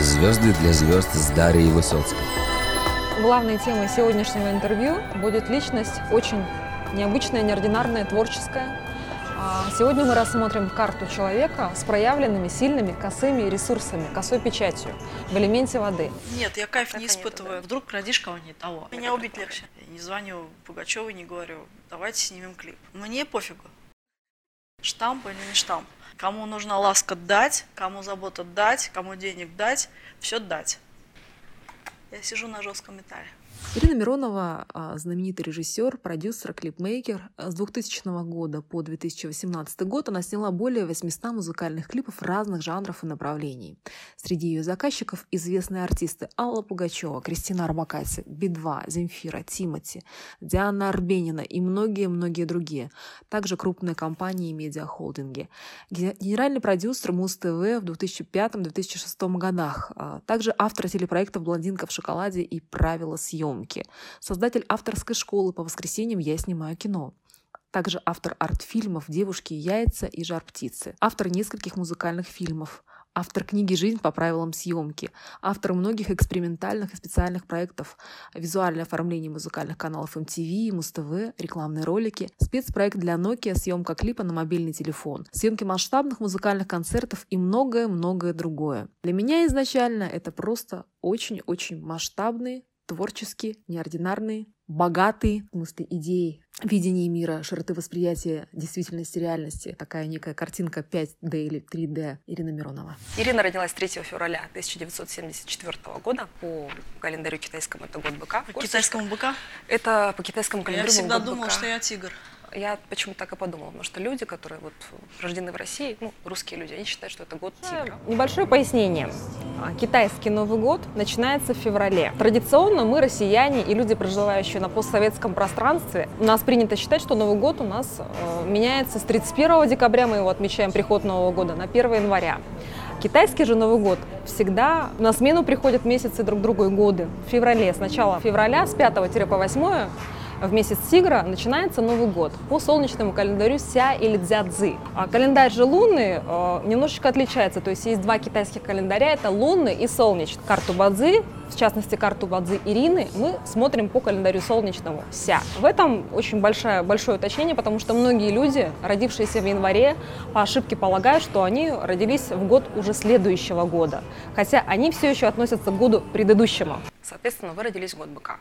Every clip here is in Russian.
Звезды для звезд с Дарьей Высоцкой. Главной темой сегодняшнего интервью будет личность очень необычная, неординарная, творческая. А, Сегодня мы рассмотрим карту человека с проявленными сильными косыми ресурсами, косой печатью в элементе воды. Нет, я кайф не Это нет, испытываю. Вдруг родишь кого не того. Меня убить легче. Я не звоню Пугачеву, не говорю, давайте снимем клип. Мне пофигу. Штамп или не штамп. Кому нужна ласка дать, кому забота дать, кому денег дать, все дать. Я сижу на жестком металле. Ирина Миронова а, – знаменитый режиссер, продюсер, клипмейкер. С 2000 года по 2018 год она сняла более 800 музыкальных клипов разных жанров и направлений. Среди ее заказчиков известные артисты Алла Пугачева, Кристина Арбакайте, Би-2, Земфира, Тимати, Диана Арбенина и многие-многие другие. Также крупные компании и медиахолдинги. Ге- Генеральный продюсер Муз-ТВ в 2005-2006 годах. А, Также автор телепроектов «Блондинка в шоколаде» и «Правила съемки». Создатель авторской школы «По воскресеньям я снимаю кино». Также автор арт-фильмов «Девушки и яйца» и «Жар птицы». Автор нескольких музыкальных фильмов. Автор книги «Жизнь по правилам съемки». Автор многих экспериментальных и специальных проектов. Визуальное оформление музыкальных каналов MTV, Муз-ТВ, рекламные ролики. Спецпроект для Nokia, съемка клипа на мобильный телефон. Съемки масштабных музыкальных концертов и многое-многое другое. Для меня изначально это просто очень-очень масштабные, творческие, неординарные, богатые, в смысле идеи, видение мира, широты восприятия действительности, реальности. Такая некая картинка 5D или 3D Ирина Миронова. Ирина родилась 3 февраля 1974 года по календарю китайскому, это год быка. По китайскому быка. Это по китайскому Я календарю был всегда думала, быка. что я тигр. Я почему-то так и подумала, потому что люди, которые вот рождены в России, ну, русские люди, они считают, что это год тигра. Небольшое пояснение. А, Китайский Новый год начинается в феврале. Традиционно мы, россияне и люди, проживающие на постсоветском пространстве, у нас принято считать, что Новый год у нас э, меняется с 31 декабря, мы его отмечаем, приход Нового года, на 1 января. Китайский же Новый год всегда на смену приходят месяцы друг другу и годы. В феврале, с начала февраля, с 5 по 8 в месяц тигра начинается Новый год по солнечному календарю Ся или Дзядзы. А календарь же лунный э, немножечко отличается, то есть есть два китайских календаря, это лунный и солнечный. Карту Бадзи, в частности карту Бадзи Ирины, мы смотрим по календарю солнечному Ся. В этом очень большое, большое уточнение, потому что многие люди, родившиеся в январе, по ошибке полагают, что они родились в год уже следующего года, хотя они все еще относятся к году предыдущему. Соответственно, вы родились в год быка.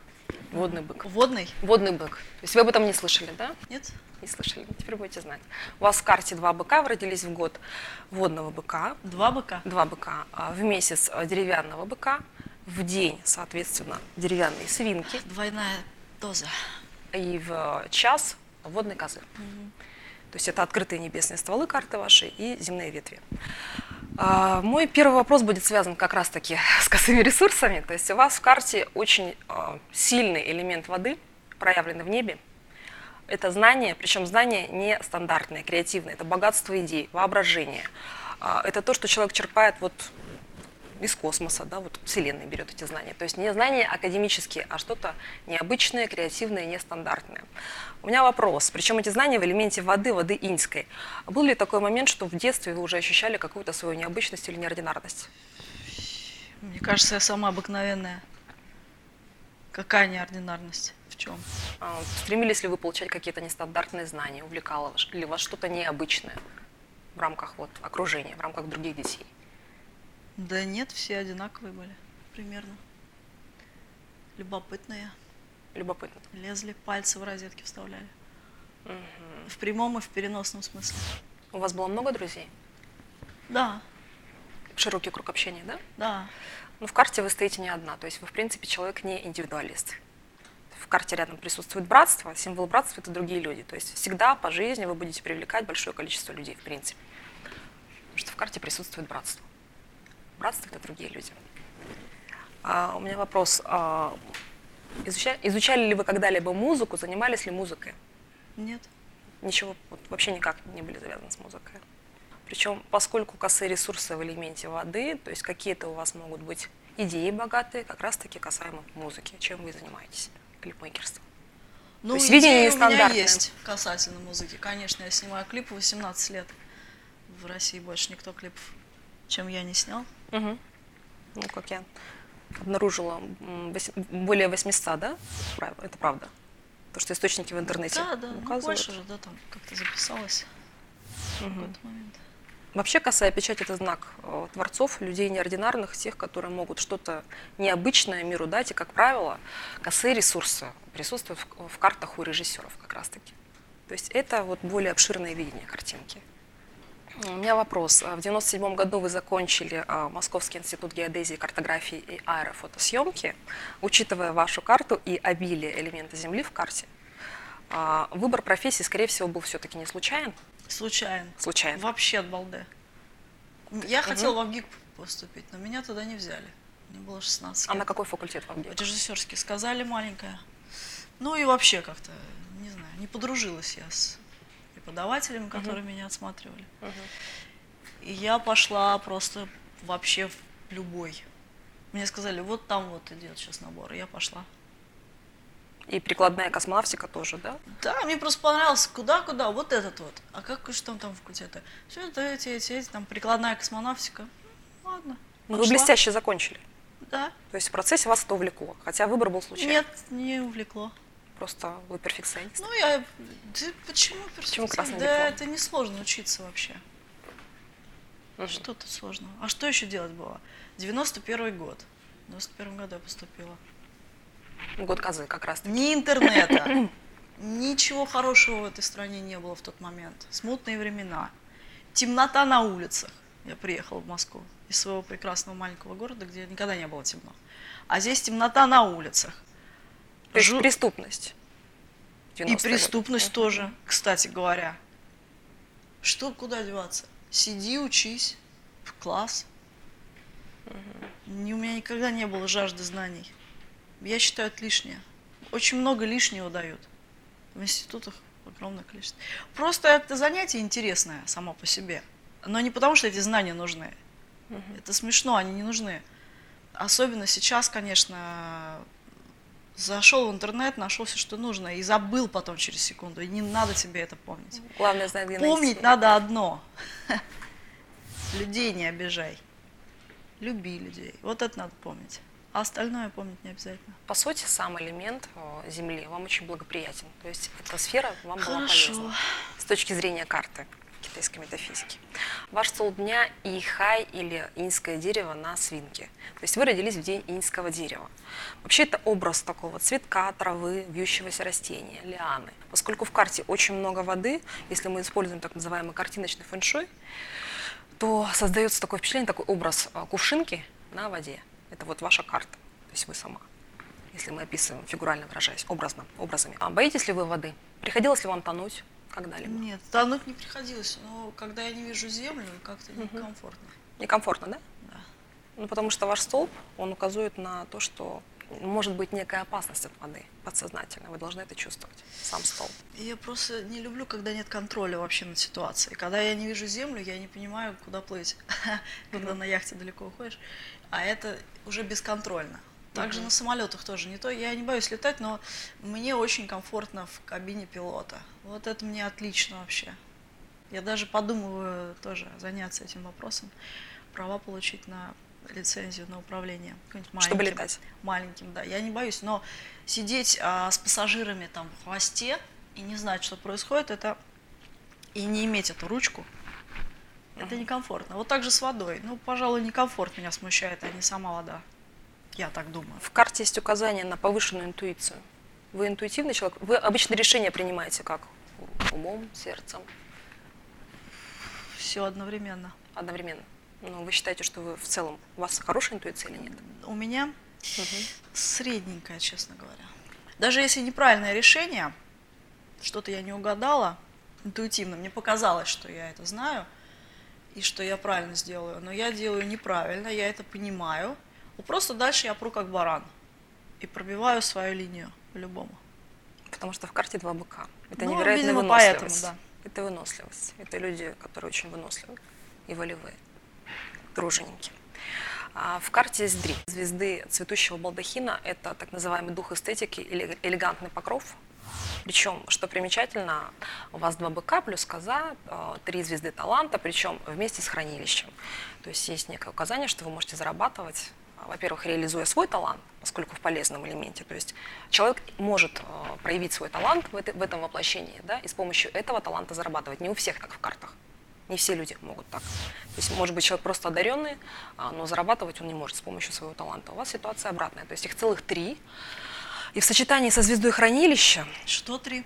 Водный бык. Водный? Водный бык. То есть вы об этом не слышали, да? Нет? Не слышали. Теперь будете знать. У вас в карте два быка, вы родились в год водного быка, Два быка? два быка, а в месяц а, деревянного быка, в день, соответственно, деревянные свинки, Двойная доза. и в час водной козы. То есть это открытые небесные стволы карты вашей и земные ветви. А, Мой первый вопрос будет связан как раз-таки с косыми ресурсами. То есть у вас в карте очень а, сильный элемент воды, проявленный в небе. Это знание, причем знание не стандартное, креативное. Это богатство идей, воображение. А, Это то, что человек черпает вот из космоса, да, вот Вселенная берет эти знания. То есть не знания академические, а что-то необычное, креативное, нестандартное. У меня вопрос, причем эти знания в элементе воды, воды иньской. Был ли такой момент, что в детстве вы уже ощущали какую-то свою необычность или неординарность? Мне кажется, я сама обыкновенная. Какая неординарность? В чем? А, Стремились ли вы получать какие-то нестандартные знания? Увлекало ли вас что-то необычное в рамках вот, окружения, в рамках других детей? Да нет, все одинаковые были. Примерно. Любопытные. Любопытно. Лезли, пальцы в розетки вставляли. Мгм. В прямом и в переносном смысле. У вас было много друзей? Да, Широкий круг общения, да? да. Ну, в карте вы стоите не одна, то есть вы, в принципе, человек не индивидуалист. В карте рядом присутствует братство, символ братства – это другие люди. То есть всегда по жизни вы будете привлекать большое количество людей, в принципе. Потому что в карте присутствует братство. Братство – это другие люди. А, у меня вопрос. а, изуча- изучали ли вы когда-либо музыку, занимались ли музыкой? Нет. Ничего, вот, вообще никак не были завязаны с музыкой. Причем, поскольку косые ресурсы в элементе воды, то есть какие-то у вас могут быть идеи богатые, как раз-таки касаемо музыки. Чем вы занимаетесь? Клипмейкерством. Ну, есть видение идеи у меня есть касательно музыки. Конечно, я снимаю клипы 18 лет. В России больше никто клипов, чем я, не снял. Мгм. Ну, как я обнаружила, более 800, да? Это правда? То, что источники в интернете Да, да, ну, больше же, да, там как-то записалось угу. в какой-то момент. Вообще косая печать – это знак э, творцов, людей неординарных, тех, которые могут что-то необычное миру дать. И, как правило, косые ресурсы присутствуют в, в картах у режиссеров как раз-таки. То есть это вот более обширное видение картинки. У меня вопрос. В 1997 году вы закончили а, Московский институт геодезии, картографии и аэрофотосъемки. Учитывая вашу карту и обилие элемента Земли в карте, а, выбор профессии, скорее всего, был все-таки не случайен? Случайен. Случайен. Вообще от балды. Я угу. хотела в ВГИК поступить, но меня туда не взяли. Мне было 16 лет. А на какой факультет в ВГИК? Режиссерский. Сказали маленькая. Ну и вообще как-то, не знаю, не подружилась я с преподавателями, которые uh-huh. меня отсматривали. Uh-huh. И я пошла просто вообще в любой. Мне сказали, вот там вот идет сейчас набор, и я пошла. И прикладная космонавтика тоже, да? Да, мне просто понравилось, куда-куда, вот этот вот. А как, что там там факультеты? Все это эти, эти, эти, там прикладная космонавтика. Ну, ладно. Ну, вы блестяще закончили. Да. То есть в процессе вас это увлекло, хотя выбор был случайный. Нет, не увлекло. Просто вы перфекционист? Ну, я... Да почему перфекционист? Почему красный Да, диплом? это не сложно учиться вообще. Угу. Что тут сложного? А что еще делать было? 91 год. В 91 году я поступила. Год козы как раз. -таки. Ни интернета, ничего хорошего в этой стране не было в тот момент. Смутные времена. Темнота на улицах. Я приехала в Москву из своего прекрасного маленького города, где никогда не было темно. А здесь темнота на улицах. То есть Жу... преступность. И преступность тоже, кстати говоря. Что, куда деваться? Сиди, учись, в класс. Угу. У меня никогда не было жажды знаний. Я считаю, это лишнее. Очень много лишнего дают. В институтах огромное количество. Просто это занятие интересное само по себе. Но не потому, что эти знания нужны. Угу. Это смешно, они не нужны. Особенно сейчас, конечно, зашел в интернет, нашел все, что нужно, и забыл потом через секунду. И не надо тебе это помнить. Главное знать, где Помнить найти. надо одно. Людей не обижай. Люби людей. Вот это надо помнить. А остальное помнить не обязательно. По сути, сам элемент э, Земли вам очень благоприятен. То есть эта сфера вам Хорошо. была полезна с точки зрения карты китайской метафизики. Ваш столб дня – ихай или иньское дерево на свинке. То есть вы родились в день иньского дерева. Вообще это образ такого цветка, травы, вьющегося растения, лианы. Поскольку в карте очень много воды, если мы используем так называемый картиночный фэншуй, то создается такое впечатление, такой образ а, кувшинки на воде. Это вот ваша карта, то есть вы сама если мы описываем, фигурально выражаясь, образно, образами. А боитесь ли вы воды? Приходилось ли вам тонуть? Когда-либо? Нет, тонуть не приходилось, но когда я не вижу землю, как-то угу. некомфортно. Некомфортно, да? Да. Ну, потому что ваш столб, он указывает на то, что может быть некая опасность от воды подсознательно. Вы должны это чувствовать, сам столб. Я просто не люблю, когда нет контроля вообще над ситуацией. Когда я не вижу землю, я не понимаю, куда плыть, когда на яхте далеко уходишь. А это уже бесконтрольно. Также на самолетах тоже не то. Я не боюсь летать, но мне очень комфортно в кабине пилота. Вот это мне отлично вообще. Я даже подумываю тоже заняться этим вопросом. Права получить на лицензию на управление. Маленьким, Чтобы летать? Маленьким, да. Я не боюсь, но сидеть а, с пассажирами там в хвосте и не знать, что происходит, это и не иметь эту ручку, это некомфортно. Вот так же с водой. Ну, пожалуй, некомфорт меня смущает, а не сама вода. Я так думаю. В карте есть указание на повышенную интуицию. Вы интуитивный человек? Вы обычно решения принимаете как? Умом, сердцем? Все одновременно. Одновременно. Ну, вы считаете, что вы в целом, у вас хорошая интуиция или нет? У меня угу. средненькая, честно говоря. Даже если неправильное решение, что-то я не угадала интуитивно, мне показалось, что я это знаю, и что я правильно сделаю, но я делаю неправильно, я это понимаю, ну, просто дальше я пру как баран и пробиваю свою линию по-любому. Потому что в карте два быка. Это ну, невероятная видимо, выносливость. Поэтому, да. Это выносливость. Это люди, которые очень выносливы и волевые, труженики. А в карте есть три звезды цветущего балдахина. Это так называемый дух эстетики или элегантный покров. Причем, что примечательно, у вас два быка плюс коза, э, три звезды таланта, причем вместе с хранилищем. То есть есть некое указание, что вы можете зарабатывать во-первых, реализуя свой талант, поскольку в полезном элементе, то есть человек может э, проявить свой талант в, это, в этом воплощении, да, и с помощью этого таланта зарабатывать. Не у всех так в картах. Не все люди могут так. То есть, может быть, человек просто одаренный, а, но зарабатывать он не может с помощью своего таланта. У вас ситуация обратная. То есть их целых три. И в сочетании со звездой хранилища... Что три?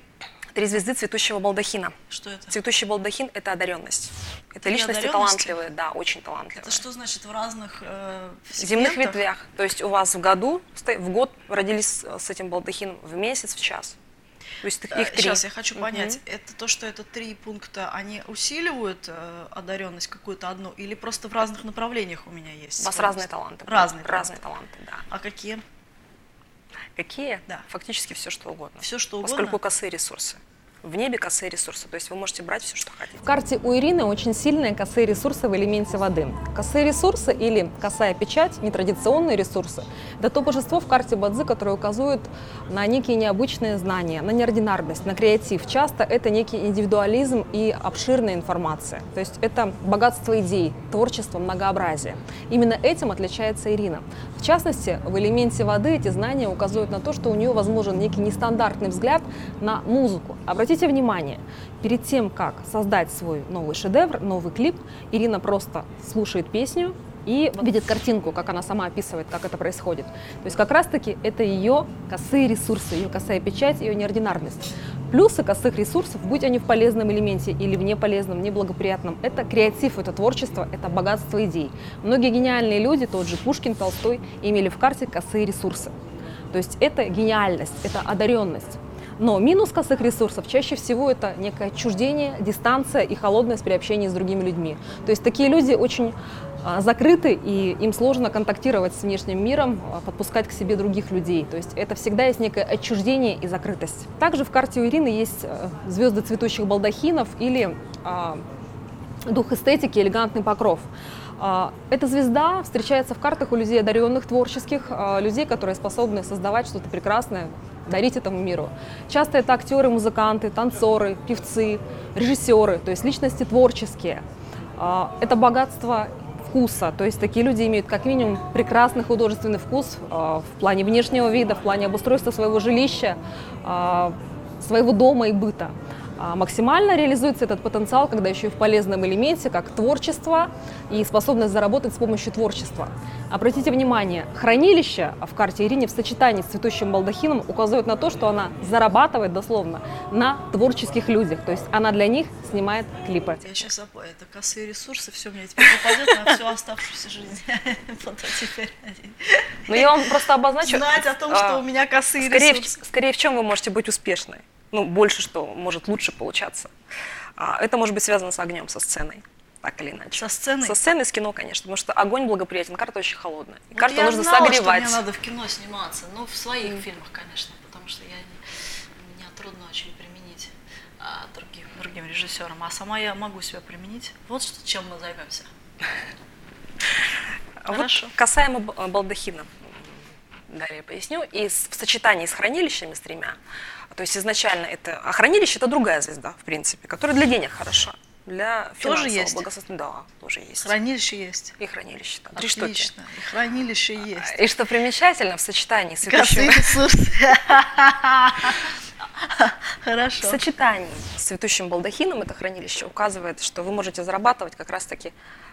Три звезды цветущего балдахина. Что это? Цветущий балдахин – это одаренность. Это Три личности талантливые, да, очень талантливые. Это что значит в разных э, земных ветвях. То есть у вас в году, в год родились с этим балдахином, в месяц, в час. То есть их их три. Сейчас я хочу понять, это то, что это три пункта, они усиливают э, одаренность какую-то одну, или просто в разных направлениях у меня есть? У вас разные таланты. Разные. Разные таланты, да. А какие? Какие? Да. Фактически все, что угодно. Все что угодно. Поскольку косые ресурсы. В небе косые ресурсы. То есть вы можете брать все, что хотите. В карте у Ирины очень сильные косые ресурсы в элементе воды. Косые ресурсы или косая печать, нетрадиционные ресурсы, это то божество в карте Бадзи, которое указывает на некие необычные знания, на неординарность, на креатив. Часто это некий индивидуализм и обширная информация. То есть это богатство идей, творчество, многообразие. Именно этим отличается Ирина. В частности, в элементе воды эти знания указывают на то, что у нее возможен некий нестандартный взгляд на музыку. Обратите внимание, перед тем, как создать свой новый шедевр, новый клип, Ирина просто слушает песню и видит картинку, как она сама описывает, как это происходит. То есть как раз-таки это ее косые ресурсы, ее косая печать, ее неординарность. Плюсы косых ресурсов, будь они в полезном элементе или в неполезном, неблагоприятном, это креатив, это творчество, это богатство идей. Многие гениальные люди, тот же Пушкин, Толстой, имели в карте косые ресурсы. То есть это гениальность, это одаренность. Но минус косых ресурсов чаще всего это некое отчуждение, дистанция и холодность при общении с другими людьми. То есть такие люди очень а, закрыты, и им сложно контактировать с внешним миром, а, подпускать к себе других людей. То есть это всегда есть некое отчуждение и закрытость. Также в карте у Ирины есть э, звезды цветущих балдахинов или а, дух эстетики, элегантный покров. А, Эта звезда встречается в картах у людей одаренных, творческих, а, людей, которые способны создавать что-то прекрасное, дарить этому миру. Часто это актеры, музыканты, танцоры, певцы, режиссеры, то есть личности творческие. А, Это богатство вкуса, то есть такие люди имеют как минимум прекрасный художественный вкус а, в плане внешнего вида, в плане обустройства своего жилища, а, своего дома и быта. А Максимально реализуется этот потенциал, когда еще и в полезном элементе, как творчество и способность заработать с помощью творчества. Обратите внимание, хранилище в карте Ирине в сочетании с цветущим балдахином указывает на то, что она зарабатывает дословно на творческих людях, то есть она для них снимает клипы. Я сейчас это косые ресурсы, все мне теперь попадет на всю оставшуюся жизнь. Но я вам просто обозначу. знать о том, а, что у меня косые ресурсы. скорее в чем вы можете быть успешной. Ну, больше что может лучше получаться. А, это может быть связано с огнем, со сценой. Так или иначе. Со сценой? Со сценой, с кино, конечно. Потому что огонь благоприятен, карта очень холодная. И Вот карту я нужно знала, согревать. что мне надо в кино сниматься, ну, в своих фильмах, конечно, потому что я не- меня трудно очень применить а, другим, другим режиссерам, а сама я могу себя применить. Вот что, чем мы займемся. А вот Хорошо. касаемо балдахина, далее поясню. И в сочетании с хранилищами, с тремя, то есть изначально это... А хранилище – это другая звезда, в принципе, которая для денег хороша. Для Тоже есть? благосостояния. Да, тоже есть. Хранилище есть. И хранилище. Да. Три штуки. Отлично. И хранилище есть. И что примечательно, в сочетании с цветущим, ресурсы. в Хорошо. сочетании с цветущим балдахином это хранилище указывает, что вы можете зарабатывать как раз-таки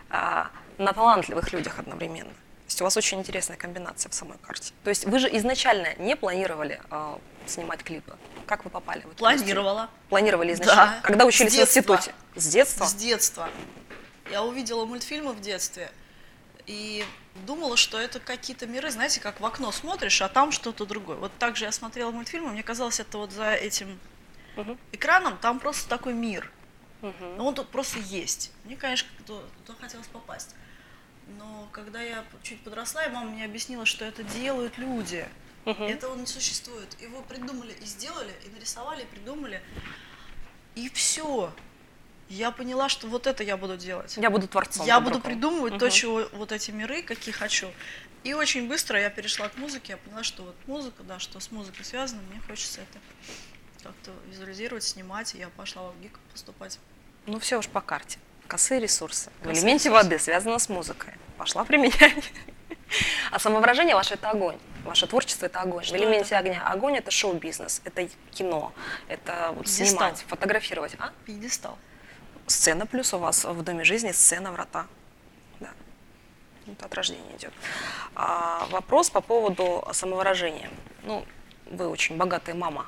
а, на талантливых людях одновременно. То есть у вас очень интересная комбинация в самой карте. То есть вы же изначально не планировали а, снимать клипы. Как вы попали в эту? Планировала. Планировали изначально. Да. Когда учились в институте? С детства? С детства. Я увидела мультфильмы в детстве и думала, что это какие-то миры, знаете, как в окно смотришь, а там что-то другое. Вот так же я смотрела мультфильмы, мне казалось, это вот за этим Мгм. экраном там просто такой мир. Мгм. Но он тут просто есть. Мне, конечно, туда хотелось попасть. Но когда я чуть подросла, и мама мне объяснила, что это делают люди. Мгм. Этого не существует. Его придумали и сделали, и нарисовали, и придумали. И все. Я поняла, что вот это я буду делать. Я буду творцом. Я буду рукой. придумывать то, Мгм. чего вот эти миры, какие хочу. И очень быстро я перешла к музыке, я поняла, что вот музыка, да, что с музыкой связано, мне хочется это как-то визуализировать, снимать, и я пошла в ГИК поступать. Ну все уж по карте. Косые ресурсы. В Косые элементе ресурсы. воды связано с музыкой. Пошла применять. А самовыражение ваше это огонь. Ваше творчество это огонь. Что в элементе это? огня. Огонь это шоу-бизнес, это кино, это вот Пьедестал. снимать, фотографировать. А? Пьедестал. Сцена плюс у вас в Доме жизни сцена врата. Да. Это от рождения идет. А, вопрос по поводу самовыражения. Ну, вы очень богатая мама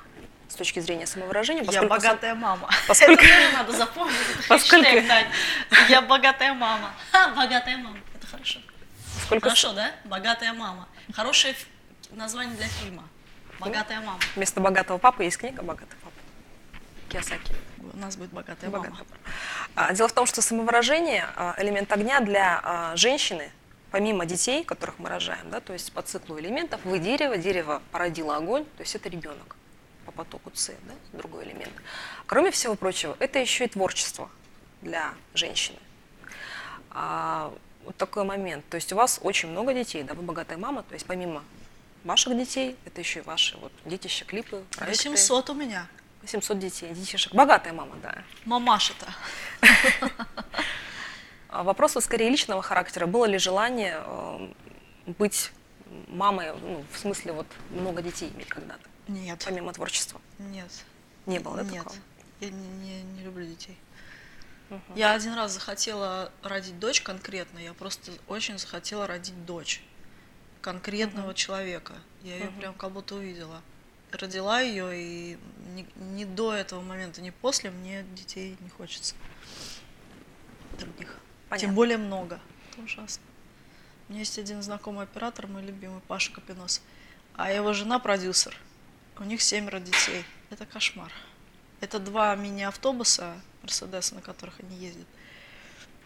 с точки зрения самовыражения. Я богатая мама. Поскольку- Это тоже надо запомнить. Поскольку-. Я богатая мама. Ха, богатая мама. Это хорошо. поскольку Хорошо, да? Богатая мама. Хорошее ф- название для фильма. Богатая мама. вместо богатого папы есть книга «Богатый папа». Киосаки. У нас будет богатая мама. Богатый папа. А, Дело в том, что самовыражение, а, элемент огня для а, женщины, помимо детей, которых мы рожаем, да, то есть по циклу элементов, вы дерево, дерево породило огонь, то есть это ребенок по потоку С, да, другой элемент. Кроме всего прочего, это еще и творчество для женщины. А, вот такой момент. То есть у вас очень много детей, да, вы богатая мама, то есть помимо ваших детей, это еще и ваши вот детища, клипы, проекты. 800 у меня. 800 детей, детишек. Богатая мама, да. Мамаша-то. А Вопрос скорее личного характера. Было ли желание э, быть мамой, ну, в смысле вот много детей иметь когда-то, Нет. помимо творчества? Нет. Не было, да, Нет. такого? Я не, не- не люблю детей. Мгм. Я один раз захотела родить дочь конкретно, я просто очень захотела родить дочь конкретного человека. Я ее Мгм. прям как будто увидела. Родила ее, и ни, ни до этого момента, ни после мне детей не хочется. Других. Понятно. Тем более много. Это ужасно. У меня есть один знакомый оператор, мой любимый, Паша Капинос. А его жена продюсер. У них семеро детей. Это кошмар. Это два мини-автобуса, Мерседеса, на которых они ездят.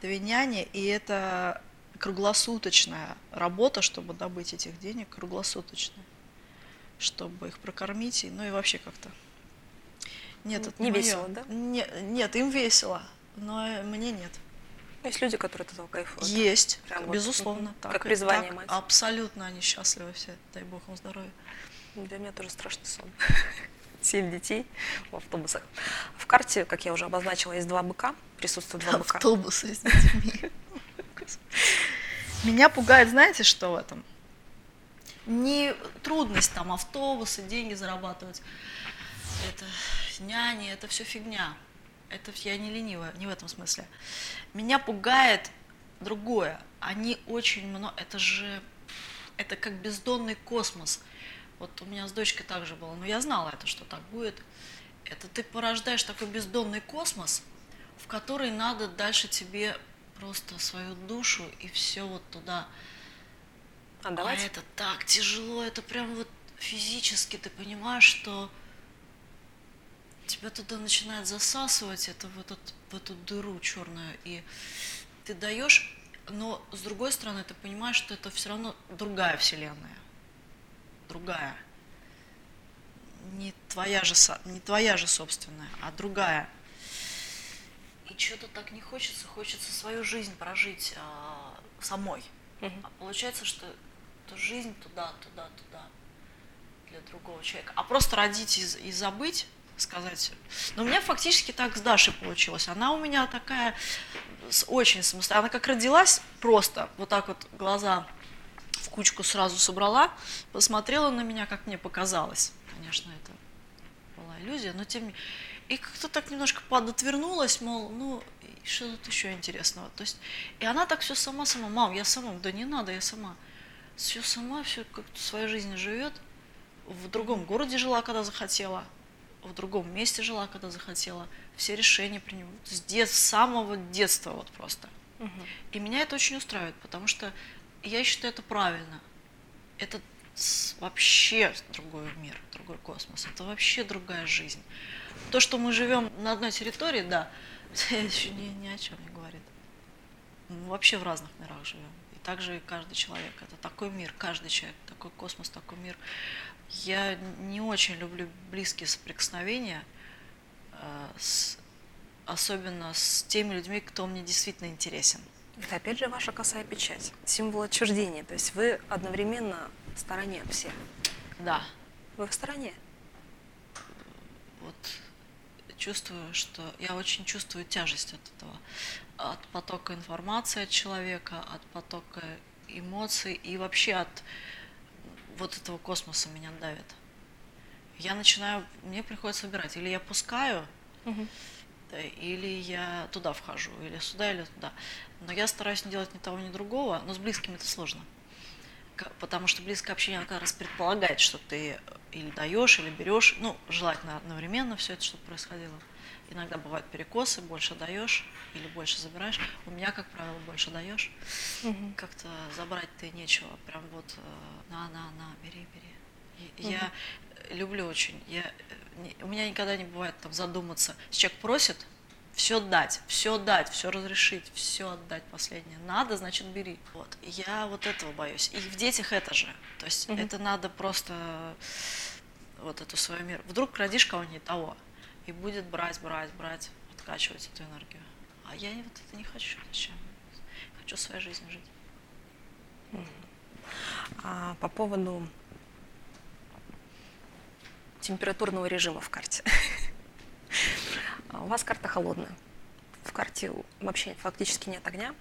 Две няни, и это круглосуточная работа, чтобы добыть этих денег, круглосуточная. Чтобы их прокормить, и, ну и вообще как-то. Нет, это Не моё. весело, да? Не- нет, им весело, но мне нет. Есть люди, которые от этого кайфуют. Есть, Прям вот, безусловно. мгм, так как призвание так мать. Абсолютно они счастливы все, дай бог им здоровья. Для меня тоже страшный сон. Семь детей в автобусах. В карте, как я уже обозначила, есть два быка, присутствуют два быка. Автобусы с детьми. Меня пугает, знаете, что в этом? Не трудность там автобусы, деньги зарабатывать. Это няни, это все фигня. Это я не ленивая, не в этом смысле. Меня пугает другое. Они очень много, это же, это как бездонный космос. Вот у меня с дочкой так же было, но я знала это, что так будет. Это ты порождаешь такой бездонный космос, в который надо дальше тебе просто свою душу и все вот туда. Отдавать? А это так тяжело, это прям вот физически ты понимаешь, что тебя туда начинает засасывать, это в, этот, в эту дыру черную, и ты даешь, но с другой стороны ты понимаешь, что это все равно другая вселенная, другая, не твоя же, не твоя же собственная, а другая. И что-то так не хочется, хочется свою жизнь прожить а, самой. Мгм. А получается, что, что жизнь туда, туда, туда для другого человека. А просто родить и, и забыть, сказать. Но у меня фактически так с Дашей получилось. Она у меня такая очень самостоятельная. Она как родилась, просто вот так вот глаза в кучку сразу собрала, посмотрела на меня, как мне показалось. Конечно, это была иллюзия, но тем не И как-то так немножко подотвернулась, мол, ну, что тут еще интересного. То есть, и она так все сама-сама, мам, я сама, да не надо, я сама. Все сама, все как-то своей жизнью живет. В другом городе жила, когда захотела. В другом месте жила, когда захотела. Все решения принимают. С, дет- с самого детства вот просто. Мгм. И меня это очень устраивает, потому что я считаю это правильно. Это вообще другой мир, другой космос. Это вообще другая жизнь. То, что мы живем на одной территории, да, еще ни, ни о чем не говорит. Мы вообще в разных мирах живем. И также каждый человек. Это такой мир, каждый человек, такой космос, такой мир. Я не очень люблю близкие соприкосновения, э, с- особенно с теми людьми, кто мне действительно интересен. Это опять же ваша косая печать, символ отчуждения. То есть вы одновременно в стороне от всех. Да, Вы в стороне. вот чувствую, что я очень чувствую тяжесть от этого, от потока информации от человека, от потока эмоций и вообще от вот этого космоса меня давит. Я начинаю, мне приходится выбирать, или я пускаю, э, или я туда вхожу, или сюда, или туда. Но я стараюсь не делать ни того, ни другого, но с близкими это сложно. Потому что близкое общение как раз предполагает, что ты или даешь, или берешь, ну, желательно одновременно все это, чтобы происходило. Иногда бывают перекосы, больше даешь или больше забираешь. У меня, как правило, больше даешь. Мгм. Как-то забрать-то и нечего. Прям вот э, на, на, на, бери, бери. Я люблю очень. Я, э, у меня никогда не бывает там задуматься. Человек просит, все дать, все дать, все разрешить, все отдать последнее. Надо, значит, бери. Вот. Я вот этого боюсь. И в детях это же. То есть Мгм. это надо просто вот эту свою мир. Вдруг родишь кого-нибудь не того, и будет брать, брать, брать, откачивать эту энергию. А я вот это не хочу. Зачем? Хочу своей жизнью жить. А по поводу температурного режима в карте. А У вас карта холодная. В карте вообще фактически нет огня.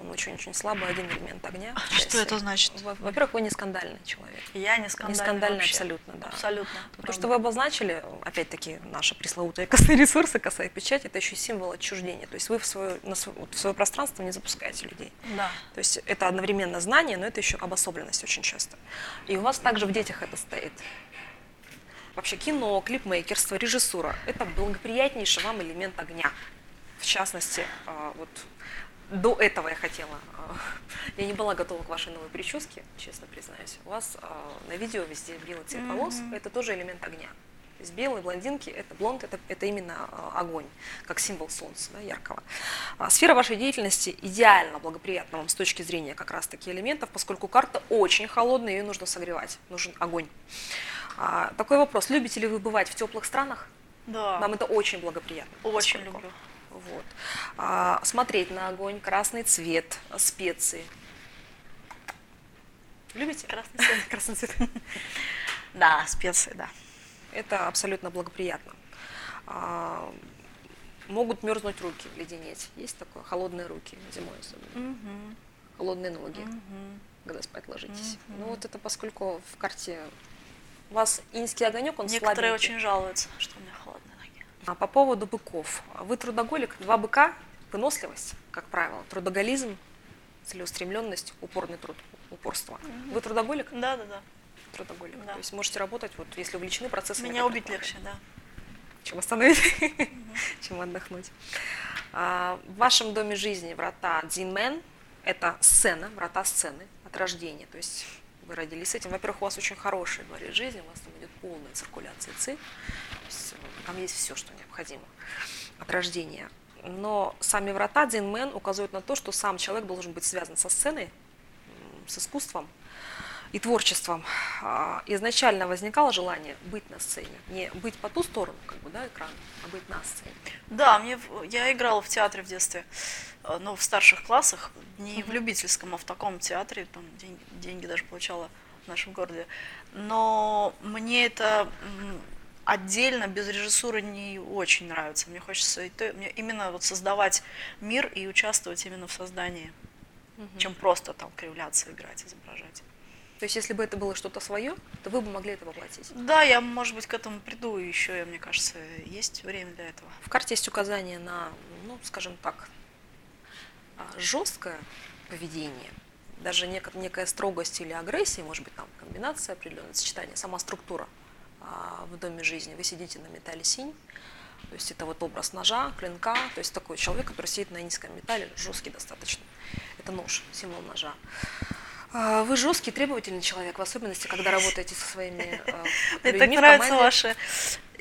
Он очень-очень слабый, один элемент огня. в Что это значит? Во- Во-первых, вы не скандальный человек. Я не Не скандальная, скандальный вообще. абсолютно, да. Абсолютно. То, что вы обозначили, опять-таки, наши пресловутые косые ресурсы, косая печать, это еще символ отчуждения. То есть вы в свое, на св- вот в свое пространство не запускаете людей. Да. То есть это одновременно знание, но это еще обособленность очень часто. И у вас также в детях это стоит. Вообще кино, клипмейкерство, режиссура – это благоприятнейший вам элемент огня. В частности, а, вот до этого я хотела, а, я не была готова к вашей новой прическе, честно признаюсь. У вас а, на видео везде белый цвет волос, это тоже элемент огня. То есть белые блондинки, это блонд, это, это именно огонь, как символ солнца, да, яркого. Сфера вашей деятельности идеально благоприятна вам с точки зрения как раз таки элементов, поскольку карта очень холодная, ее нужно согревать, нужен огонь. А, Такой вопрос, любите ли вы бывать в теплых странах? Да. Вам это очень благоприятно. Очень поскольку- люблю. Вот. А, смотреть на огонь, красный цвет, специи. Любите? Красный цвет. Красный цвет. Да, специи, да. Это абсолютно благоприятно. А, могут мерзнуть руки, леденеть. Есть такое? Холодные руки зимой особенно. Холодные ноги, когда спать ложитесь. Ну вот это поскольку в карте у вас инский огонек, он Некоторые слабенький. очень жалуются, что у меня холодные ноги. А по поводу быков. Вы трудоголик, два быка, выносливость, как правило, трудоголизм, целеустремленность, упорный труд, упорство. Вы трудоголик? Да, да, да. Трудоголик. Да. То есть можете работать, вот если увлечены процессами. Меня убить легче, да. чем остановить, чем отдохнуть. А, В вашем доме жизни врата Дзинмен – это сцена, врата сцены от рождения. То есть вы родились с этим. Во-первых, у вас очень хороший дворец жизни, у вас там идет полная циркуляция ЦИ. Есть, э, там есть все, что необходимо от рождения. Но сами врата Дзинмен указывают на то, что сам человек должен быть связан со сценой, с искусством, и творчеством. А, Изначально возникало желание быть на сцене, не быть по ту сторону как бы, да, экрана, а быть на сцене. Да, мне, я играла в театре в детстве, э, но в старших классах, не в любительском, а в таком театре, там день- деньги даже получала в нашем городе. Но мне это отдельно, без режиссуры не очень нравится. Мне хочется и то- мне именно вот создавать мир и участвовать именно в создании, чем просто там кривляться, играть, изображать. То есть, если бы это было что-то свое, то вы бы могли это воплотить. Да, я, может быть, к этому приду еще, и мне кажется, есть время для этого. В карте есть указание на, ну, скажем так, а, жесткое поведение, даже нек- некая строгость или агрессия, может быть, там комбинация определенное сочетание, сама структура а, в доме жизни. Вы сидите на металле синь, то есть это вот образ ножа, клинка, то есть такой человек, который сидит на низком металле, жесткий достаточно. Это нож, символ ножа. А, Вы жесткий, требовательный человек, в особенности, когда работаете со своими э, Мне людьми так нравится ваше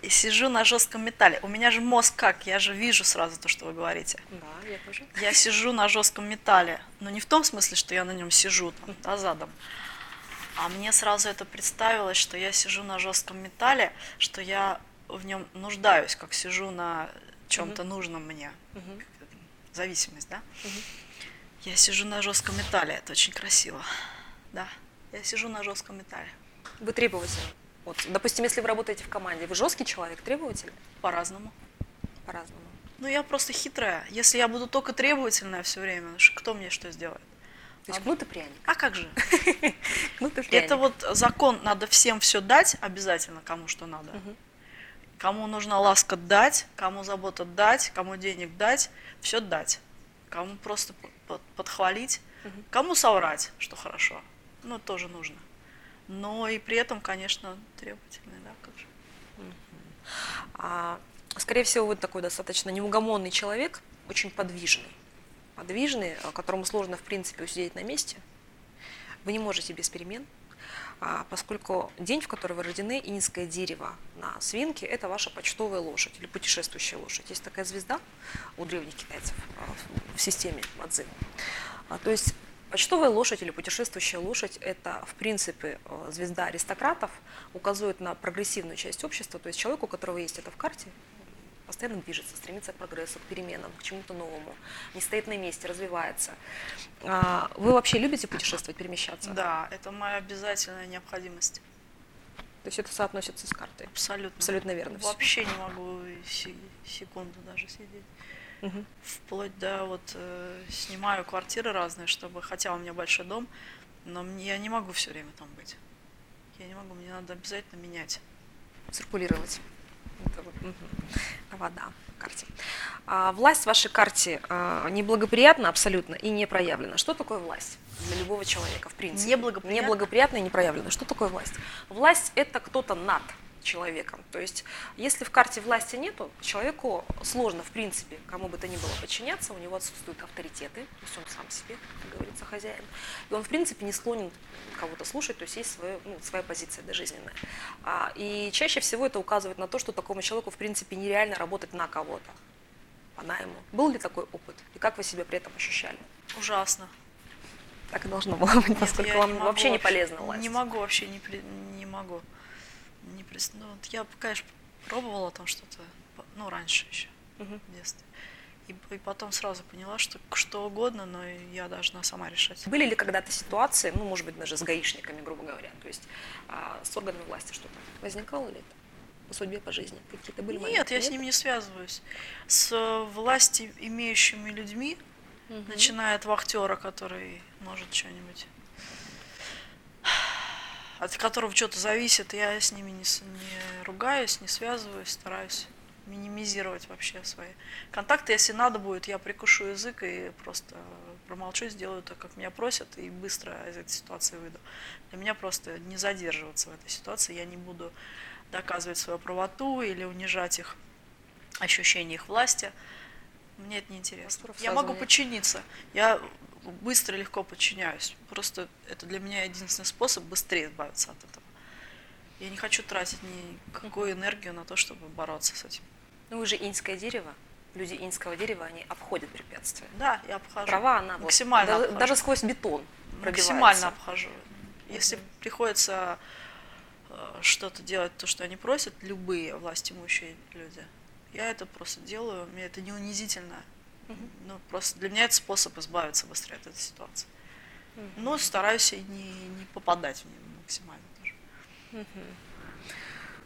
и сижу на жестком металле. У меня же мозг как? Я же вижу сразу то, что вы говорите. Да, я тоже. Я сижу на жестком металле. Но не в том смысле, что я на нем сижу там, да, задом. А мне сразу это представилось, что я сижу на жестком металле, что я в нем нуждаюсь, как сижу на чем-то нужном мне. Мгм. Зависимость, да? Мгм. Я сижу на жестком металле, это очень красиво. Да, я сижу на жестком металле. Вы требовательны. Вот, допустим, если вы работаете в команде, вы жесткий человек, требовательный? По-разному. По-разному. Ну, я просто хитрая. Если я буду только требовательная все время, кто мне что сделает? То есть кнут и пряник. А как же? Кнут и пряник. Это вот закон, надо всем все дать, обязательно кому что надо. Мгм. Кому нужна ласка дать, кому забота дать, кому денег дать, все дать. Кому просто подхвалить, Мгм. кому соврать, что хорошо. Ну, тоже нужно. Но и при этом, конечно, требовательный, да, как же. А, скорее всего, вы такой достаточно неугомонный человек, очень подвижный. Подвижный, а, которому сложно, в принципе, усидеть на месте. Вы не можете без перемен, поскольку день, в который вы рождены, и низкое дерево на свинке – это ваша почтовая лошадь или путешествующая лошадь. Есть такая звезда у древних китайцев а, в- системе Мадзи. А, То есть почтовая лошадь или путешествующая лошадь – это, в принципе, звезда аристократов, указывает на прогрессивную часть общества, то есть человек, у которого есть это в карте, постоянно движется, стремится к прогрессу, к переменам, к чему-то новому, не стоит на месте, развивается. А, Вы вообще любите путешествовать, перемещаться? Да, это моя обязательная необходимость. То есть это соотносится с картой? Абсолютно. Абсолютно верно. Вообще не могу се- секунду даже сидеть. Мгм. Вплоть до вот э, снимаю квартиры разные, чтобы, хотя у меня большой дом, но мне, я не могу все время там быть. Я не могу, мне надо обязательно менять. циркулировать. Это вот, мгм. Вода в карте. А, власть в вашей карте а, неблагоприятна абсолютно и не проявлена. Что такое власть для любого человека, в принципе? Неблагоприятна? Неблагоприятна и не проявлена. Что такое власть? Власть – это кто-то над человеком. То есть, если в карте власти нету, человеку сложно, в принципе, кому бы то ни было подчиняться, у него отсутствуют авторитеты, то есть он сам себе, как говорится, хозяин. И он, в принципе, не склонен кого-то слушать, то есть есть свое, ну, своя позиция дожизненная. А, и чаще всего это указывает на то, что такому человеку, в принципе, нереально работать на кого-то, по найму. Был ли такой опыт? И как вы себя при этом ощущали? Ужасно. Так и должно было быть, поскольку вам вообще не полезна власть. Не могу вообще, не, не могу. Не прис- ну, вот я, конечно, пробовала там что-то, ну, раньше еще, Мгм. в детстве. И, и потом сразу поняла, что что угодно, но я должна сама решать. Были ли когда-то ситуации, ну, может быть, даже с гаишниками, грубо говоря, то есть а, с органами власти что-то возникало ли это по судьбе, по жизни? Какие-то были Нет, моменты? я с ними не связываюсь. С э, власти имеющими людьми, Мгм. начиная от вахтера, который может что-нибудь от которого что-то зависит, я с ними не, не ругаюсь, не связываюсь, стараюсь минимизировать вообще свои контакты. Если надо будет, я прикушу язык и просто промолчу, сделаю так, как меня просят, и быстро из этой ситуации выйду. Для меня просто не задерживаться в этой ситуации, я не буду доказывать свою правоту или унижать их ощущение их власти. Мне это неинтересно. Простор Я могу подчиниться. Я быстро и легко подчиняюсь. Просто это для меня единственный способ быстрее избавиться от этого. Я не хочу тратить никакую энергию на то, чтобы бороться с этим. Ну, вы же иньское дерево. Люди иньского дерева, они обходят препятствия. Да, я обхожу. Трава, она вот максимально даже, обхожу. даже сквозь бетон пробивается. максимально обхожу. Если приходится э, что-то делать, то, что они просят, любые власть имущие люди, я это просто делаю, мне это не унизительно. Ну, просто для меня это способ избавиться быстрее от этой ситуации. Но стараюсь и не, не попадать в нее максимально тоже.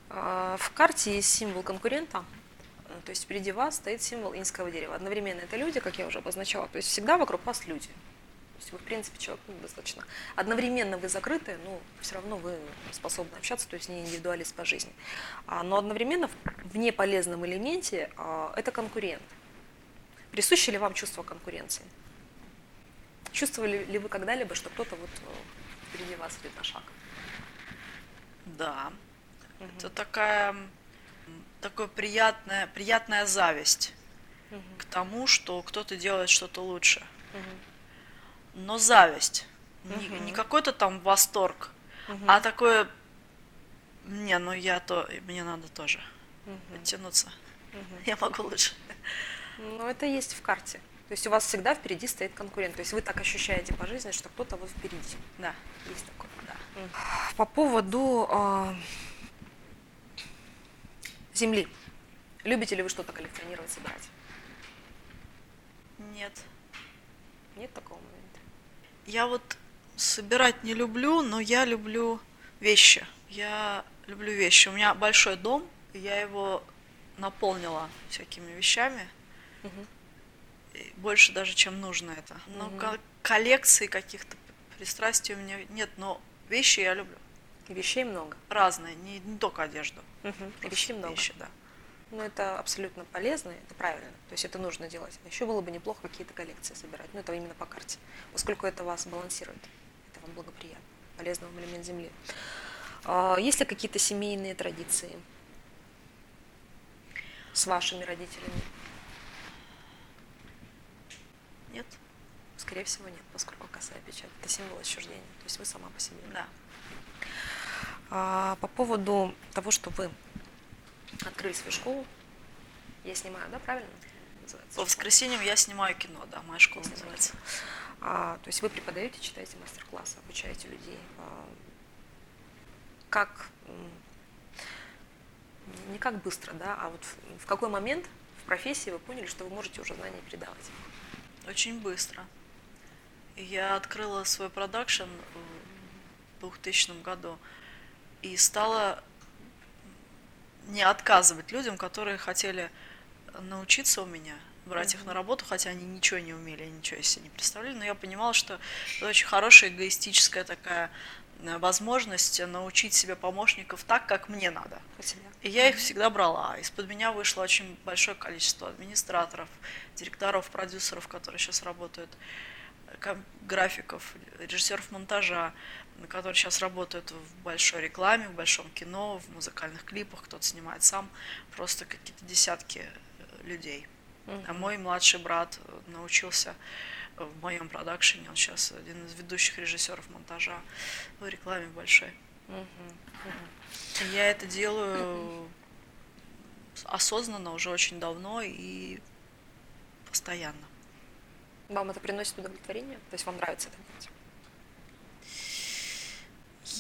А, В карте есть символ конкурента, э, то есть впереди вас стоит символ иньского дерева. Одновременно это люди, как я уже обозначала, то есть всегда вокруг вас люди. То есть вы, в принципе, человек ну, достаточно... Одновременно вы закрыты, но все равно вы способны общаться, то есть не индивидуалист по жизни. А, Но одновременно в в неполезном элементе а, это конкурент. Присуще ли вам чувство конкуренции? Чувствовали ли вы когда-либо, что кто-то вот э, впереди вас идет на шаг? Да. Мгм. Это такая, м, такое приятная, приятная зависть Мгм. к тому, что кто-то делает что-то лучше. Мгм. Но зависть. Не, Мгм. не какой-то там восторг, Мгм. а такое, не, ну я то, мне надо тоже Мгм. подтянуться. Мгм. Я могу лучше. Ну, это есть в карте. То есть у вас всегда впереди стоит конкурент. То есть вы так ощущаете по жизни, что кто-то вот впереди. Да. Есть такое. Да. По поводу а, земли. Любите ли вы что-то коллекционировать, собирать? Нет. Нет такого момента? Я вот собирать не люблю, но я люблю вещи. Я люблю вещи. У меня большой дом, и я его наполнила всякими вещами. И больше даже, чем нужно это. Но Мгм. коллекции каких-то пристрастий у меня нет, но вещи я люблю. Вещей много. Разные, не, не только одежду. Просто Вещей много. Вещи, да. Ну, это абсолютно полезно, это правильно. То есть это нужно делать. Еще было бы неплохо какие-то коллекции собирать. Ну, это именно по карте. Поскольку это вас балансирует. Это вам благоприятно. Полезно вам элемент Земли. А, Есть ли какие-то семейные традиции с вашими родителями? Нет? Скорее всего, нет, поскольку косая печать – это символ отчуждения. То есть вы сама по себе. Да. А, по поводу того, что вы открыли свою школу, я снимаю, да, правильно? называется? По воскресеньям я снимаю кино, да, моя школа Снимаете. называется. А, то есть вы преподаете, читаете мастер-классы, обучаете людей. А, как, не как быстро, да, а вот в, в какой момент в профессии вы поняли, что вы можете уже знания передавать? Очень быстро. Я открыла свой продакшн в 2000 году и стала не отказывать людям, которые хотели научиться у меня, брать их на работу, хотя они ничего не умели, ничего из себя не представляли, но я понимала, что это очень хорошая эгоистическая такая возможность научить себе помощников так, как мне надо. Спасибо. И я их всегда брала. Из-под меня вышло очень большое количество администраторов, директоров, продюсеров, которые сейчас работают, э, графиков, режиссеров монтажа, которые сейчас работают в большой рекламе, в большом кино, в музыкальных клипах, кто-то снимает сам, просто какие-то десятки э, людей. А мой младший брат э, научился э, в моем продакшене, он сейчас один из ведущих режиссеров монтажа в рекламе большой. Я это делаю осознанно уже очень давно и постоянно. Вам это приносит удовлетворение? То есть вам нравится это делать?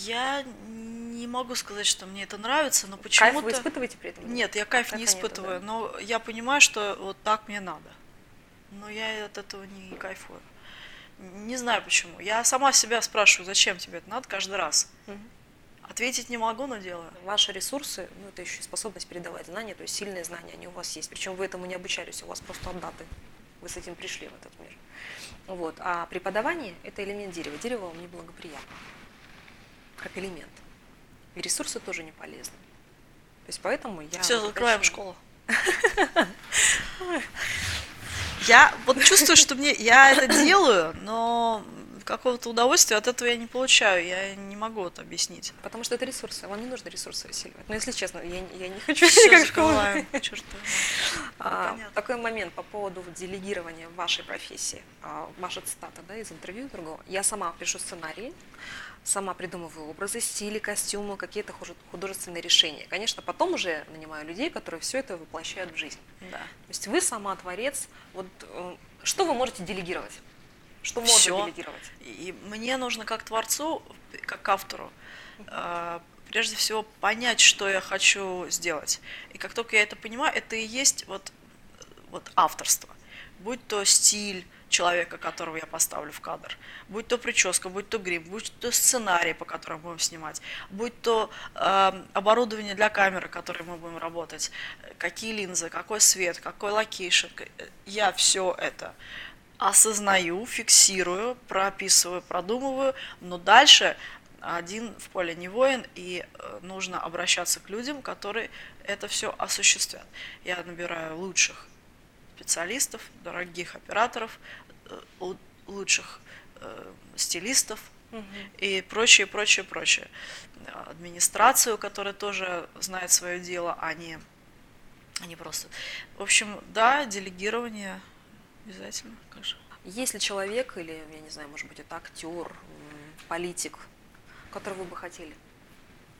Я не могу сказать, что мне это нравится, но Кайф почему-то... вы испытываете при этом? Нет, я кайф не Кайфа нету, испытываю, да? но я понимаю, что вот так мне надо. Но я от этого не кайфую. Не знаю почему. Я сама себя спрашиваю, зачем тебе это надо каждый раз. Ответить не могу, но делаю. Ваши ресурсы, ну это еще и способность передавать знания, то есть сильные знания, они у вас есть. Причем вы этому не обучались, у вас просто отдаты. Вы с этим пришли в этот мир. Вот. А преподавание – это элемент дерева. Дерево вам неблагоприятно, как элемент. И ресурсы тоже не полезны. То есть поэтому я... Все, уточню. школу. Я вот чувствую, что мне я это делаю, но какого-то удовольствия от этого я не получаю. Я не могу это объяснить. Потому что это ресурсы, вам не нужно ресурсы усиливать. Но если честно, я, я не хочу Все как школа. закрываем. Черт Понятно. такой момент по поводу делегирования в вашей профессии. А, ваша цитата да, из интервью другого. Я сама пишу сценарии, сама придумываю образы, стили, костюмы, какие-то художественные решения. Конечно, потом уже нанимаю людей, которые все это воплощают в жизнь. Да. То есть вы сама творец. Вот э, что вы можете делегировать? Что можно Всё. делегировать? И мне нужно как творцу, как автору, э, прежде всего понять, что я хочу сделать. И как только я это понимаю, это и есть вот, вот авторство. Будь то стиль человека, которого я поставлю в кадр, будь то прическа, будь то грим, будь то сценарий, по которому будем снимать, будь то э, оборудование для камеры, которой мы будем работать, какие линзы, какой свет, какой location. э, Я все это осознаю, фиксирую, прописываю, продумываю, но дальше один в поле не воин, и э, нужно обращаться к людям, которые это все осуществят. Я набираю лучших специалистов, дорогих операторов, э, лу- лучших э, стилистов и прочее, прочее, прочее. Администрацию, которая тоже знает свое дело, а не, а не просто. В общем, да, делегирование обязательно, как же. Есть ли человек или, я не знаю, может быть, это актер, политик, которого вы бы хотели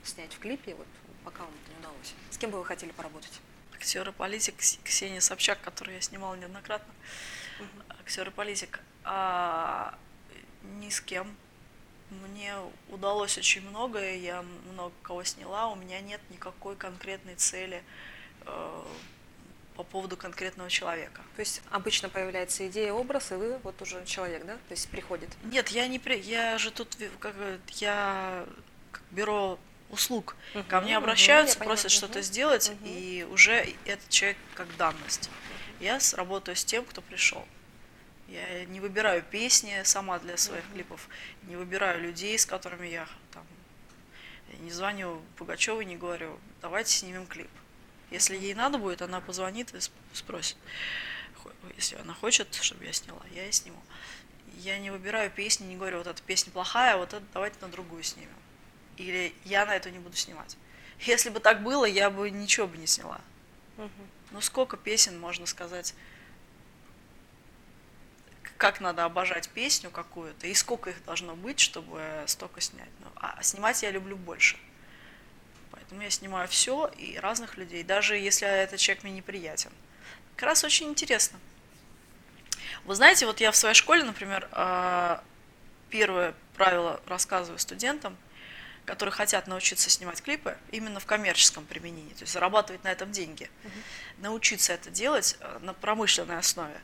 снять в клипе, вот пока вам это не удалось? С кем бы вы хотели поработать? Актер и политик Кс- Ксения Собчак, которую я снимала неоднократно. Актер и политик. А, ни с кем. Мне удалось очень многое, я много кого сняла, у меня нет никакой конкретной цели э, по поводу конкретного человека. То есть обычно появляется идея, образ, и вы вот уже человек, да? То есть приходит. Нет, я не при... я же тут как я как бюро услуг. Ко Мгм, мне мгм, обращаются, я поняла, просят что-то сделать, мгм. и уже этот человек как данность. Я с- работаю с тем, кто пришел. Я не выбираю песни сама для своих клипов, не выбираю людей, с которыми я там я не звоню Пугачевой, не говорю, давайте снимем клип. Если ей надо будет, она позвонит и спросит. Если она хочет, чтобы я сняла, я и сниму. Я не выбираю песни, не говорю, вот эта песня плохая, вот это давайте на другую снимем. Или я на эту не буду снимать. Если бы так было, я бы ничего бы не сняла. Угу. Ну сколько песен можно сказать, как надо обожать песню какую-то, и сколько их должно быть, чтобы столько снять. Ну, а снимать я люблю больше. Поэтому я снимаю все и разных людей, даже если этот человек мне неприятен. Как раз очень интересно. Вы знаете, вот я в своей школе, например, а, первое правило рассказываю студентам, которые хотят научиться снимать клипы именно в коммерческом применении, то есть зарабатывать на этом деньги, угу. научиться это делать а, на промышленной основе.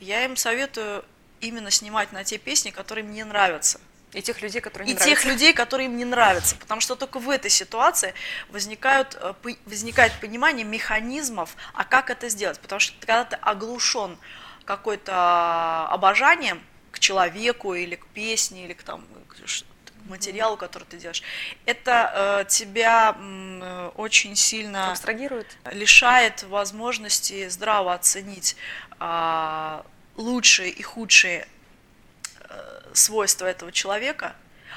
Я им советую именно снимать на те песни, которые мне нравятся. И тех людей, которые не и нравятся. тех людей, которые им не нравятся. Потому что только в этой ситуации возникают, э, возникает понимание механизмов, а как это сделать. Потому что когда ты оглушен какой-то обожанием к человеку или к песне, или к, там, материалу, который ты делаешь, это э, тебя э, очень сильно абстрагирует, лишает возможности здраво оценить э, лучшие и худшие свойства этого человека,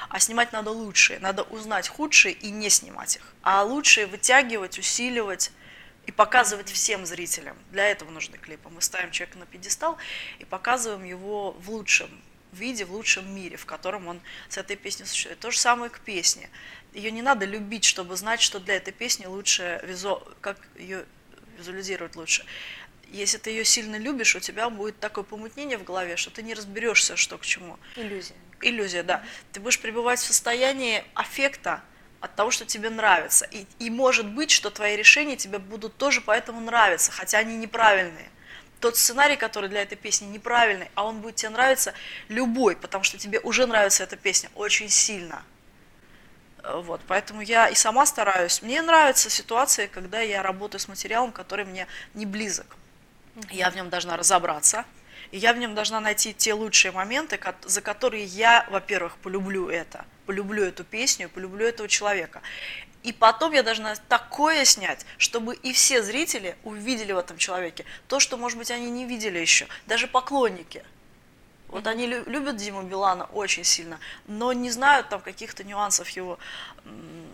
а снимать надо лучшие. Надо узнать худшие и не снимать их. А лучшие вытягивать, усиливать и показывать всем зрителям. Для этого нужны клипы. Мы ставим человека на пьедестал и показываем его в лучшем виде, в лучшем мире, в котором он с этой песней существует. То же самое к песне. Ее не надо любить, чтобы знать, что для этой песни лучше, визу... как ее визуализировать лучше если ты ее сильно любишь, у тебя будет такое помутнение в голове, что ты не разберешься, что к чему. Иллюзия. Иллюзия, да. Ты будешь пребывать в состоянии аффекта от того, что тебе нравится. И, и может быть, что твои решения тебе будут тоже поэтому нравиться, хотя они неправильные. Тот сценарий, который для этой песни неправильный, а он будет тебе нравиться любой, потому что тебе уже нравится эта песня очень сильно. Вот, поэтому я и сама стараюсь. Мне нравятся ситуации, когда я работаю с материалом, который мне не близок. Я в нем должна разобраться, и я в нем должна найти те лучшие моменты, за которые я, во-первых, полюблю это, полюблю эту песню, полюблю этого человека. И потом я должна такое снять, чтобы и все зрители увидели в этом человеке то, что, может быть, они не видели еще, даже поклонники. Вот они любят Диму Билана очень сильно, но не знают там каких-то нюансов его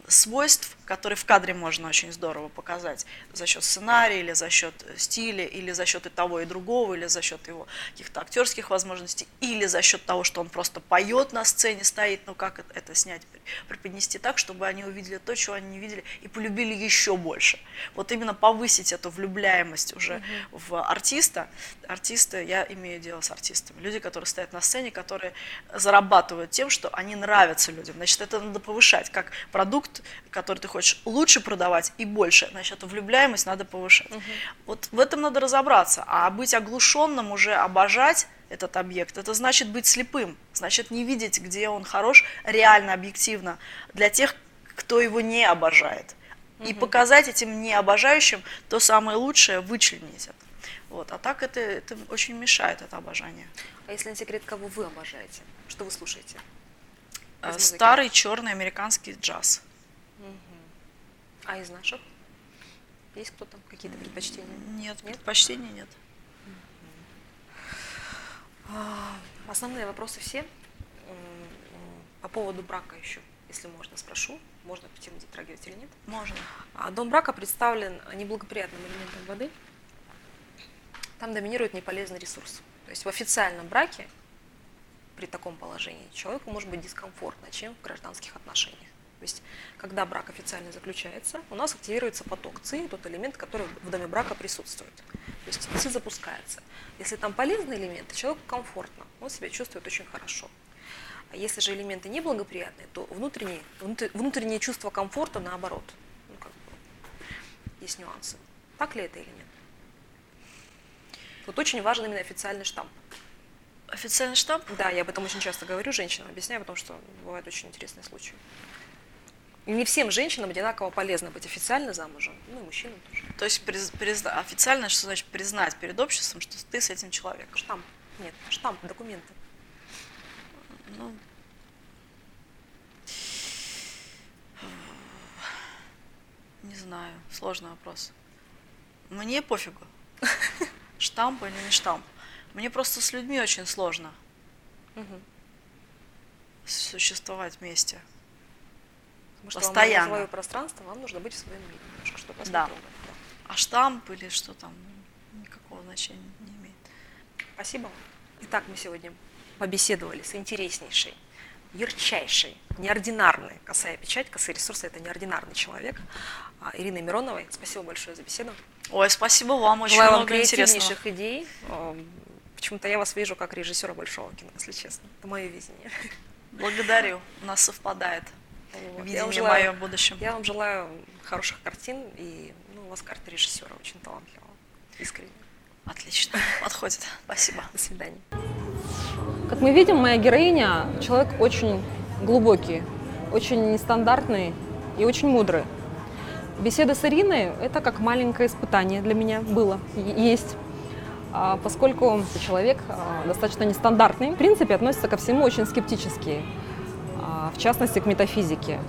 свойств, которые в кадре можно очень здорово показать за счет сценария, или за счет стиля, или за счет и того, и другого, или за счет его каких-то актерских возможностей, или за счет того, что он просто поет на сцене, стоит, ну как это снять, преподнести так, чтобы они увидели то, чего они не видели, и полюбили еще больше. Вот именно повысить эту влюбляемость уже угу. в артиста. Артисты, я имею дело с артистами, люди, которые стоят на сцене, которые зарабатывают тем, что они нравятся людям. Значит, это надо повышать, как продукт, который ты хочешь лучше продавать и больше, значит, эту влюбляемость надо повышать. Угу. Вот в этом надо разобраться. А быть оглушенным уже, обожать этот объект, это значит быть слепым, значит не видеть, где он хорош, реально, объективно, для тех, кто его не обожает. Угу. И показать этим не обожающим то самое лучшее, вычленить это. Вот. А так это, это очень мешает, это обожание. А если не секрет, кого вы обожаете? Что вы слушаете? Э, старый черный американский джаз. А из наших? Есть кто-то? Какие-то предпочтения? Нет, нет? предпочтений нет. А, основные вопросы все. По поводу брака еще, если можно, спрошу. Можно эту тему затрагивать или нет? Можно. А дом брака представлен неблагоприятным элементом воды. Там доминирует неполезный ресурс. То есть в официальном браке при таком положении человеку может быть дискомфортно, чем в гражданских отношениях. То есть, когда брак официально заключается, у нас активируется поток ЦИ, тот элемент, который в доме брака присутствует. То есть ЦИ запускается. Если там полезные элементы, человеку комфортно, он себя чувствует очень хорошо. А если же элементы неблагоприятные, то внутренние, внутреннее чувство комфорта наоборот. Ну, как бы, есть нюансы. Так ли это или нет? Вот очень важен именно официальный штамп. Официальный штамп? Да, я об этом очень часто говорю женщинам, объясняю, потому что бывают очень интересные случаи. И не всем женщинам одинаково полезно быть официально замужем, ну и мужчинам тоже. То есть приз, приз, официально, что значит признать перед обществом, что ты с этим человеком? Штамп. Нет, штамп, документы. Ну, не знаю, сложный вопрос. Мне пофигу. Штамп или не штамп. Мне просто с людьми очень сложно Мгм. существовать вместе. Потому что Постоянно. вам свое пространство, вам нужно быть в своем мире немножко, чтобы вас Да. не трогали. Да. А штамп или что там, ну, никакого значения не имеет. Спасибо вам. Итак, мы сегодня побеседовали с интереснейшей, ярчайшей, неординарной косая печать, косые ресурсы – это неординарный человек, а, Ириной Мироновой. Спасибо большое за беседу. Ой, спасибо вам, очень Желаю вам много интересного. креативнейших идей. Почему-то я вас вижу как режиссера большого кино, если честно. Это мое видение. Благодарю, у нас совпадает Вот. Я вам видение желаю- мое в будущем. Я вам желаю хороших картин и ну, у вас карта режиссера очень талантливого. Искренне. Отлично, подходит. Спасибо. До свидания. Как мы видим, моя героиня – человек очень глубокий, очень нестандартный и очень мудрый. Беседа с Ириной – это как маленькое испытание для меня было, есть. А, Поскольку человек а, достаточно нестандартный, в принципе, относится ко всему очень скептически, а, в частности, к метафизике.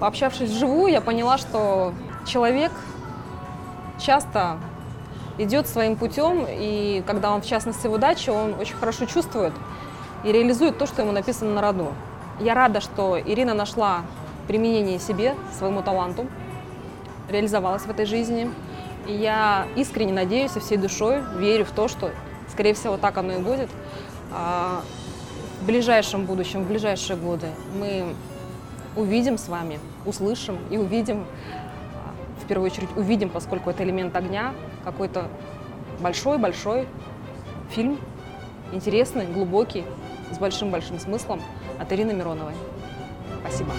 Пообщавшись вживую, я поняла, что человек часто идет своим путем, и когда он, в частности, в удаче, он очень хорошо чувствует и реализует то, что ему написано на роду. Я рада, что Ирина нашла применение себе, своему таланту, реализовалась в этой жизни. И я искренне надеюсь и всей душой верю в то, что, скорее всего, так оно и будет. А, В ближайшем будущем, в ближайшие годы мы увидим с вами, услышим и увидим, а, в первую очередь увидим, поскольку это элемент огня, какой-то большой-большой фильм, интересный, глубокий, с большим-большим смыслом от Ирины Мироновой. Спасибо.